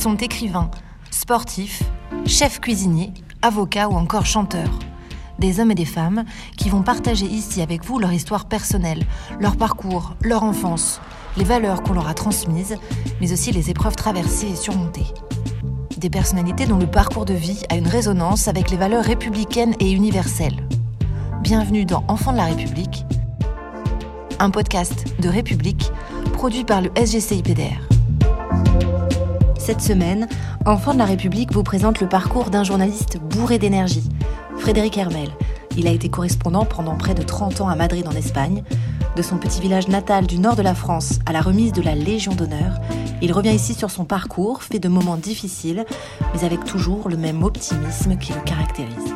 sont écrivains, sportifs, chefs cuisiniers, avocats ou encore chanteurs. Des hommes et des femmes qui vont partager ici avec vous leur histoire personnelle, leur parcours, leur enfance, les valeurs qu'on leur a transmises, mais aussi les épreuves traversées et surmontées. Des personnalités dont le parcours de vie a une résonance avec les valeurs républicaines et universelles. Bienvenue dans Enfants de la République, un podcast de République produit par le SGCIPDR. Cette semaine, Enfants de la République vous présente le parcours d'un journaliste bourré d'énergie, Frédéric Hermel. Il a été correspondant pendant près de 30 ans à Madrid en Espagne. De son petit village natal du nord de la France à la remise de la Légion d'honneur, il revient ici sur son parcours, fait de moments difficiles, mais avec toujours le même optimisme qui le caractérise.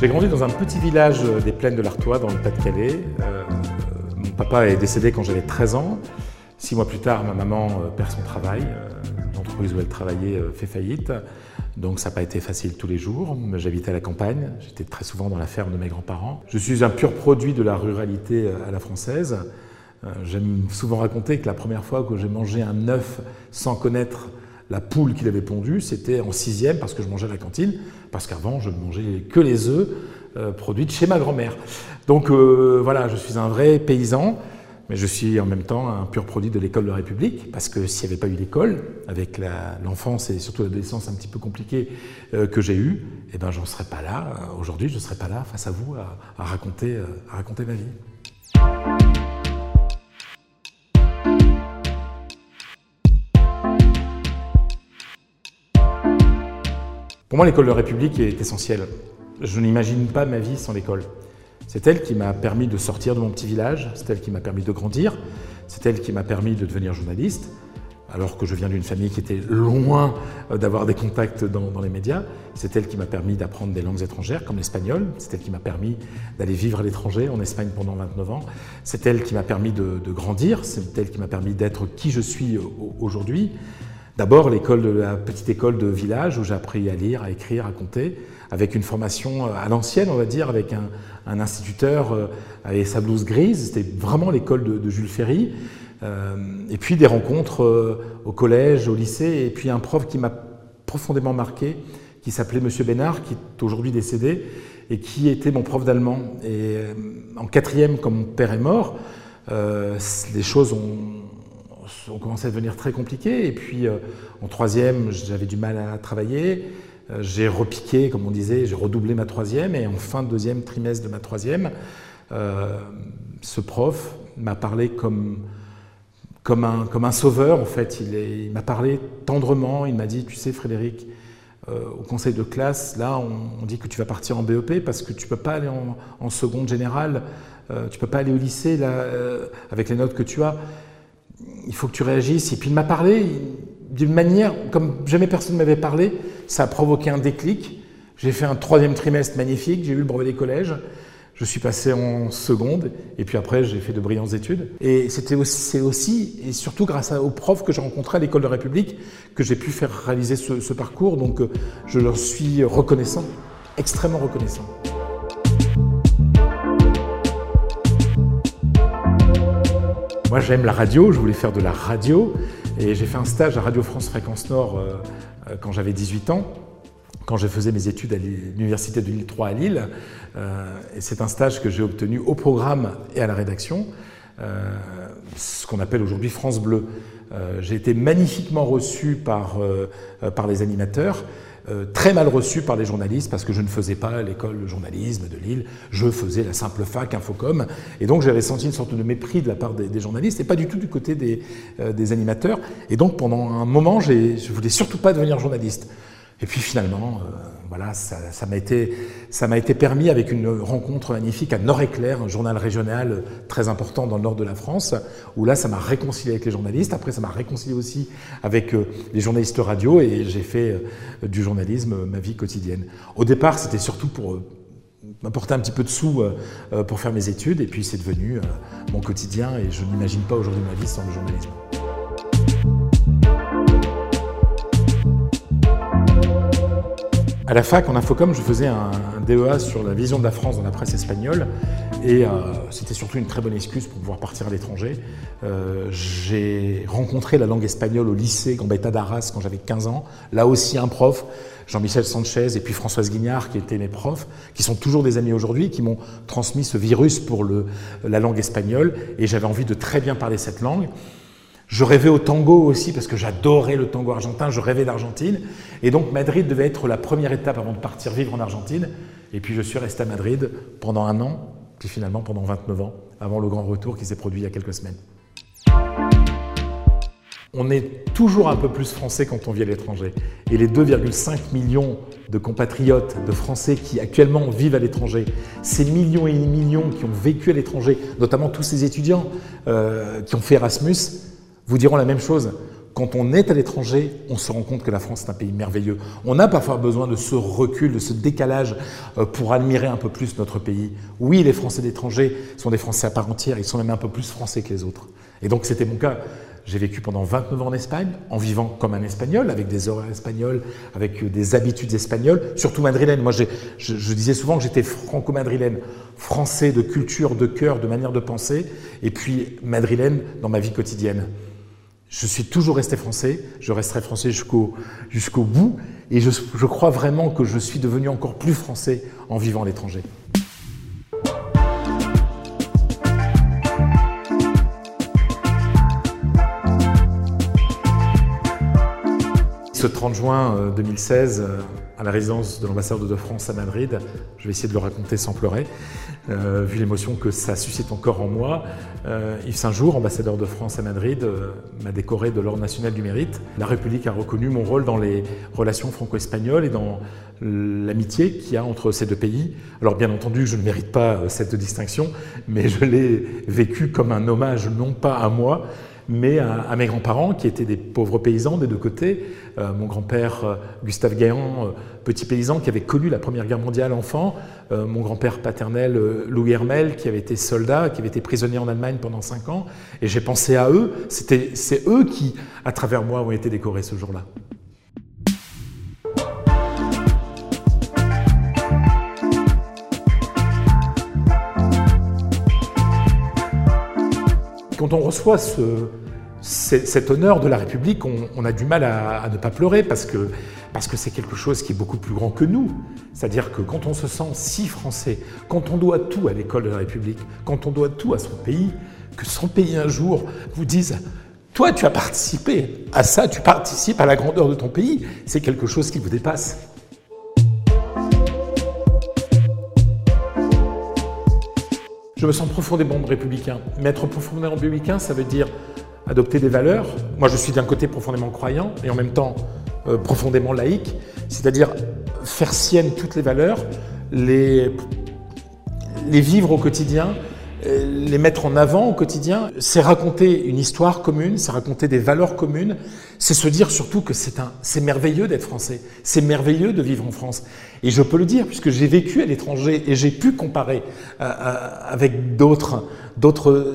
J'ai grandi dans un petit village des plaines de l'Artois, dans le Pas-de-Calais. Euh, mon papa est décédé quand j'avais 13 ans. Six mois plus tard, ma maman euh, perd son travail. Euh, l'entreprise où elle travaillait fait faillite. Donc ça n'a pas été facile tous les jours. J'habitais à la campagne. J'étais très souvent dans la ferme de mes grands-parents. Je suis un pur produit de la ruralité à la française. J'aime souvent raconter que la première fois que j'ai mangé un œuf sans connaître la poule qu'il avait pondue, c'était en sixième parce que je mangeais à la cantine, parce qu'avant je ne mangeais que les œufs euh, produits chez ma grand-mère. Donc euh, voilà, je suis un vrai paysan, mais je suis en même temps un pur produit de l'école de la République, parce que s'il n'y avait pas eu l'école, avec l'enfance et surtout l'adolescence un petit peu compliquée euh, que j'ai eue, eh ben j'en serais pas là. Aujourd'hui, je ne serais pas là face à vous à raconter ma vie. Pour moi, l'école de République est essentielle. Je n'imagine pas ma vie sans l'école. C'est elle qui m'a permis de sortir de mon petit village, c'est elle qui m'a permis de grandir, c'est elle qui m'a permis de devenir journaliste, alors que je viens d'une famille qui était loin euh, d'avoir des contacts dans, les médias. C'est elle qui m'a permis d'apprendre des langues étrangères comme l'espagnol, c'est elle qui m'a permis d'aller vivre à l'étranger en Espagne pendant 29 ans, c'est elle qui m'a permis de, de grandir, c'est elle qui m'a permis d'être qui je suis aujourd'hui. D'abord, l'école de la petite école de village où j'ai appris à lire, à écrire, à compter, avec une formation euh, à l'ancienne, on va dire, avec un, instituteur euh, avec sa blouse grise. C'était vraiment l'école de, Jules Ferry. Euh, et puis des rencontres au collège, au lycée, et puis un prof qui m'a profondément marqué, qui s'appelait Monsieur Bénard, qui est aujourd'hui décédé, et qui était mon prof d'allemand. Et en quatrième, comme mon père est mort, les choses ont ont commencé à devenir très compliquées. Et puis euh, en troisième, j'avais du mal à travailler. Euh, j'ai repiqué, comme on disait, j'ai redoublé ma troisième. Et en fin de deuxième trimestre de ma troisième, euh, ce prof m'a parlé comme, comme, un, comme un sauveur, en fait. Il, m'a parlé tendrement. Il m'a dit, tu sais, Frédéric, au conseil de classe, là, on, dit que tu vas partir en BEP parce que tu ne peux pas aller en, en seconde générale, tu ne peux pas aller au lycée là, avec les notes que tu as il faut que tu réagisses. Et puis il m'a parlé d'une manière, comme jamais personne ne m'avait parlé, ça a provoqué un déclic. J'ai fait un troisième trimestre magnifique, j'ai eu le brevet des collèges, je suis passé en seconde, et puis après j'ai fait de brillantes études. Et c'était aussi, aussi, et surtout grâce aux profs que j'ai rencontrés à l'école de République, que j'ai pu faire réaliser ce, ce parcours. Donc euh, je leur suis reconnaissant, extrêmement reconnaissant. Moi, j'aime la radio, je voulais faire de la radio. Et j'ai fait un stage à Radio France Fréquence Nord euh, euh, quand j'avais 18 ans, quand je faisais mes études à l'Université de Lille 3 à Lille. Euh, et c'est un stage que j'ai obtenu au programme et à la rédaction, ce qu'on appelle aujourd'hui France Bleu. j'ai été magnifiquement reçu par, par les animateurs. Euh, très mal reçu par les journalistes parce que je ne faisais pas l'école de journalisme de Lille, je faisais la simple fac Infocom. Et donc j'avais senti une sorte de mépris de la part des, journalistes et pas du tout du côté des, euh, des animateurs. Et donc pendant un moment, je voulais surtout pas devenir journaliste. Et puis finalement, euh, voilà, ça m'a été, été, permis avec une rencontre magnifique à Nord-Éclair, un journal régional très important dans le nord de la France, où là, ça m'a réconcilié avec les journalistes. Après, ça m'a réconcilié aussi avec euh, les journalistes radio, et j'ai fait euh, du journalisme ma vie quotidienne. Au départ, c'était surtout pour m'apporter un petit peu de sous pour faire mes études, et puis c'est devenu mon quotidien, et je n'imagine pas aujourd'hui ma vie sans le journalisme. À la fac, en infocom, je faisais un, DEA sur la vision de la France dans la presse espagnole. Et euh, c'était surtout une très bonne excuse pour pouvoir partir à l'étranger. Euh, j'ai rencontré la langue espagnole au lycée Gambetta d'Arras quand j'avais 15 ans. Là aussi, un prof, Jean-Michel Sanchez et puis Françoise Guignard, qui étaient mes profs, qui sont toujours des amis aujourd'hui, qui m'ont transmis ce virus pour le, la langue espagnole. Et j'avais envie de très bien parler cette langue. Je rêvais au tango aussi parce que j'adorais le tango argentin, je rêvais d'Argentine. Et donc Madrid devait être la première étape avant de partir vivre en Argentine. Et puis je suis resté à Madrid pendant un an, puis finalement pendant 29 ans, avant le grand retour qui s'est produit il y a quelques semaines. On est toujours un peu plus français quand on vit à l'étranger. Et les 2,5 millions de compatriotes, de Français qui actuellement vivent à l'étranger, ces millions et millions qui ont vécu à l'étranger, notamment tous ces étudiants euh, qui ont fait Erasmus, vous diront la même chose. Quand on est à l'étranger, on se rend compte que la France est un pays merveilleux. On a parfois besoin de ce recul, de ce décalage euh, pour admirer un peu plus notre pays. Oui, les Français d'étranger sont des Français à part entière, ils sont même un peu plus français que les autres. Et donc c'était mon cas. J'ai vécu pendant 29 ans en Espagne, en vivant comme un Espagnol, avec des horaires espagnols, avec euh, des habitudes espagnoles, surtout madrilène. Moi, je, disais souvent que j'étais franco-madrilène, français de culture, de cœur, de manière de penser, et puis madrilène dans ma vie quotidienne. Je suis toujours resté français, je resterai français jusqu'au jusqu'au bout, et je, je crois vraiment que je suis devenu encore plus français en vivant à l'étranger. Ce 30 juin 2016, euh, à la résidence de l'ambassadeur de France à Madrid. Je vais essayer de le raconter sans pleurer, euh, vu l'émotion que ça suscite encore en moi. Euh, Yves Saint-Jour, ambassadeur de France à Madrid, euh, m'a décoré de l'Ordre national du mérite. La République a reconnu mon rôle dans les relations franco-espagnoles et dans l'amitié qu'il y a entre ces deux pays. Alors bien entendu, je ne mérite pas cette distinction, mais je l'ai vécu comme un hommage non pas à moi, mais à, mes grands-parents qui étaient des pauvres paysans des deux côtés. Euh, mon grand-père euh, Gustave Gaillan, euh, petit paysan qui avait connu la Première Guerre mondiale enfant, mon grand-père paternel Louis Hermel qui avait été soldat, qui avait été prisonnier en Allemagne pendant cinq ans, et j'ai pensé à eux. C'est eux qui, à travers moi, ont été décorés ce jour-là. Quand on reçoit ce, cet honneur de la République, on, a du mal à, ne pas pleurer parce que parce que c'est quelque chose qui est beaucoup plus grand que nous. C'est-à-dire que quand on se sent si français, quand on doit tout à l'école de la République, quand on doit tout à son pays, que son pays un jour vous dise toi, tu as participé à ça, tu participes à la grandeur de ton pays, c'est quelque chose qui vous dépasse. Je me sens profondément républicain. Mais être profondément républicain, ça veut dire adopter des valeurs. Moi, je suis d'un côté profondément croyant et en même temps euh, profondément laïque, c'est-à-dire faire sienne toutes les valeurs, les, vivre au quotidien, les mettre en avant au quotidien, c'est raconter une histoire commune, c'est raconter des valeurs communes, c'est se dire surtout que c'est merveilleux d'être français, c'est merveilleux de vivre en France. Et je peux le dire puisque j'ai vécu à l'étranger et j'ai pu comparer euh, euh, avec d'autres,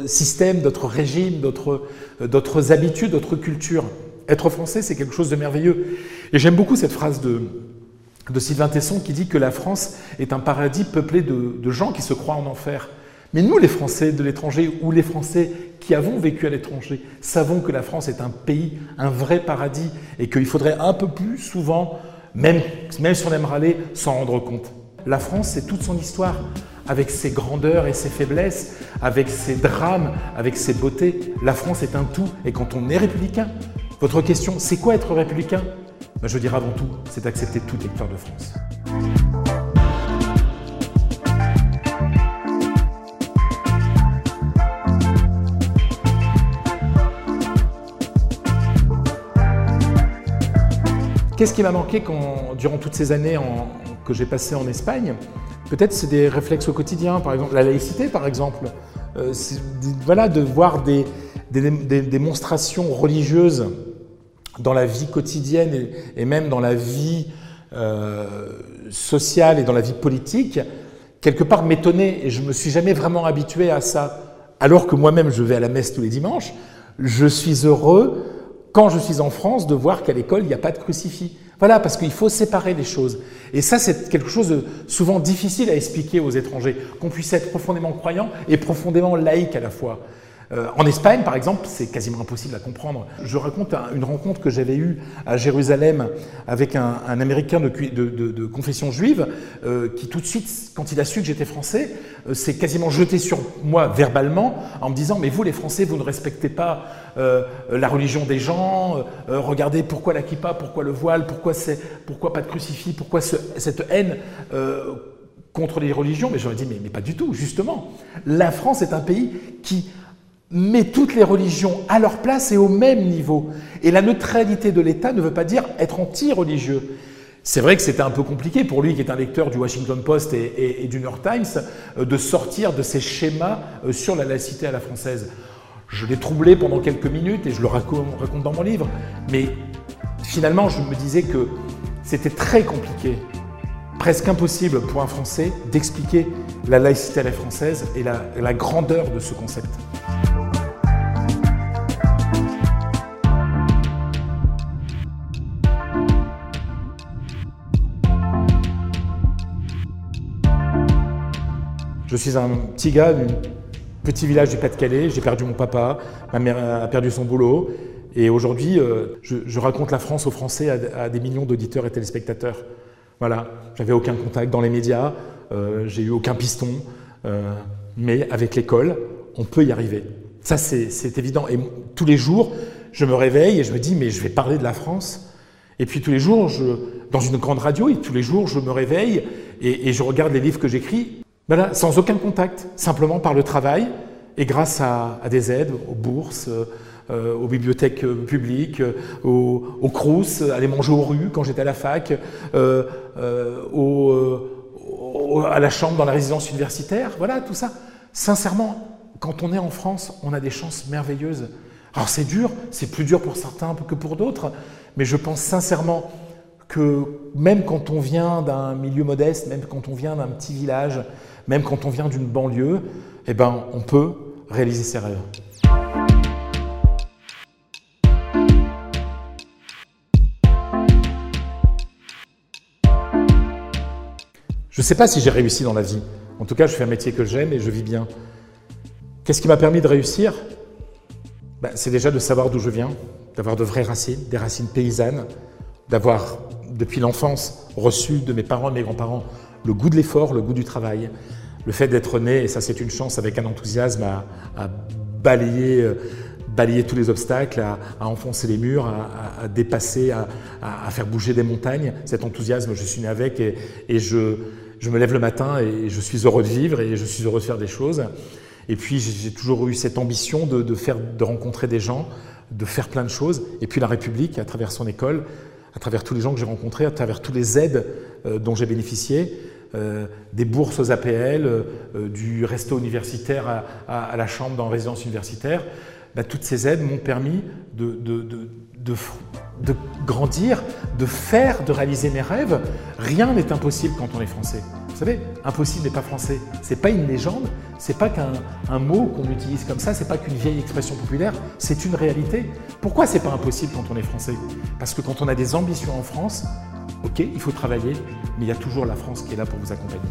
systèmes, d'autres régimes, d'autres, habitudes, d'autres cultures. Être français, c'est quelque chose de merveilleux. Et j'aime beaucoup cette phrase de, Sylvain Tesson qui dit que la France est un paradis peuplé de gens qui se croient en enfer. Mais nous, les Français de l'étranger, ou les Français qui avons vécu à l'étranger, savons que la France est un pays, un vrai paradis, et qu'il faudrait un peu plus souvent, même, si on aime râler, s'en rendre compte. La France, c'est toute son histoire, avec ses grandeurs et ses faiblesses, avec ses drames, avec ses beautés. La France est un tout, et quand on est républicain, votre question, c'est quoi être républicain? Ben, Je dirais avant tout, c'est accepter toute victoire de France. Qu'est-ce qui m'a manqué quand, durant toutes ces années que j'ai passées en Espagne? Peut-être c'est des réflexes au quotidien, par exemple la laïcité, par exemple. Euh, voilà, de voir des, démonstrations religieuses dans la vie quotidienne et, même dans la vie euh, sociale et dans la vie politique, quelque part m'étonner et je me suis jamais vraiment habitué à ça. Alors que moi-même je vais à la messe tous les dimanches, je suis heureux quand je suis en France, de voir qu'à l'école, il n'y a pas de crucifix. Voilà, parce qu'il faut séparer les choses. Et ça, c'est quelque chose de souvent difficile à expliquer aux étrangers, qu'on puisse être profondément croyant et profondément laïque à la fois. Euh, en Espagne, par exemple, c'est quasiment impossible à comprendre. Je raconte une rencontre que j'avais eue à Jérusalem avec un, Américain de, confession juive euh, qui, tout de suite, quand il a su que j'étais français, euh, s'est quasiment jeté sur moi verbalement en me disant Mais vous, les Français, vous ne respectez pas la religion des gens, regardez pourquoi la kippa, pourquoi le voile, pourquoi, pas de crucifix, pourquoi cette haine contre les religions? Mais j'aurais dit mais pas du tout, justement. La France est un pays qui met toutes les religions à leur place et au même niveau. Et la neutralité de l'État ne veut pas dire être anti-religieux. C'est vrai que c'était un peu compliqué pour lui, qui est un lecteur du Washington Post et, du New York Times, euh, de sortir de ces schémas euh, sur la laïcité à la française. Je l'ai troublé pendant quelques minutes et je le raconte dans mon livre. Mais finalement, je me disais que c'était très compliqué, presque impossible pour un Français d'expliquer la laïcité à la française et la grandeur de ce concept. Je suis un petit gars d'un petit village du Pas-de-Calais, j'ai perdu mon papa, ma mère a perdu son boulot, et aujourd'hui, euh, je, raconte la France aux Français à, des millions d'auditeurs et téléspectateurs. Voilà, j'avais aucun contact dans les médias, euh, j'ai eu aucun piston, euh, mais avec l'école, on peut y arriver. Ça, c'est évident. Et tous les jours, je me réveille et je me dis, mais je vais parler de la France. Et puis tous les jours, dans une grande radio, et tous les jours, je me réveille et je regarde les livres que j'écris ben sans aucun contact, simplement par le travail et grâce à, des aides, aux bourses, euh, aux bibliothèques euh, publiques, euh, aux, aux aller manger aux rues quand j'étais à la fac, à la chambre dans la résidence universitaire, voilà, tout ça. Sincèrement, quand on est en France, on a des chances merveilleuses. Alors c'est dur, c'est plus dur pour certains que pour d'autres, mais je pense sincèrement que même quand on vient d'un milieu modeste, même quand on vient d'un petit village, même quand on vient d'une banlieue, eh ben, on peut réaliser ses rêves. Je ne sais pas si j'ai réussi dans la vie. En tout cas, je fais un métier que j'aime et je vis bien. Qu'est-ce qui m'a permis de réussir? Ben, C'est déjà de savoir d'où je viens, d'avoir de vraies racines, des racines paysannes, d'avoir depuis l'enfance, reçu de mes parents et mes grands-parents le goût de l'effort, le goût du travail, le fait d'être né, et ça c'est une chance, avec un enthousiasme à, balayer, euh, balayer tous les obstacles, à, enfoncer les murs, à, dépasser, à, faire bouger des montagnes. Cet enthousiasme, je suis né avec et, je, me lève le matin et je suis heureux de vivre et je suis heureux de faire des choses. Et puis j'ai toujours eu cette ambition de, de, faire, de rencontrer des gens, de faire plein de choses. Et puis la République, à travers son école, à travers tous les gens que j'ai rencontrés, à travers toutes les aides euh, dont j'ai bénéficié, euh, des bourses aux APL, euh, du resto universitaire à, la chambre dans résidence universitaire, bah, toutes ces aides m'ont permis de, grandir, de faire, de réaliser mes rêves. Rien n'est impossible quand on est français. Vous savez, impossible n'est pas français. C'est pas une légende, c'est pas qu'un mot qu'on utilise comme ça, c'est pas qu'une vieille expression populaire, c'est une réalité. Pourquoi c'est pas impossible quand on est français? Parce que quand on a des ambitions en France, ok, il faut travailler, mais il y a toujours la France qui est là pour vous accompagner.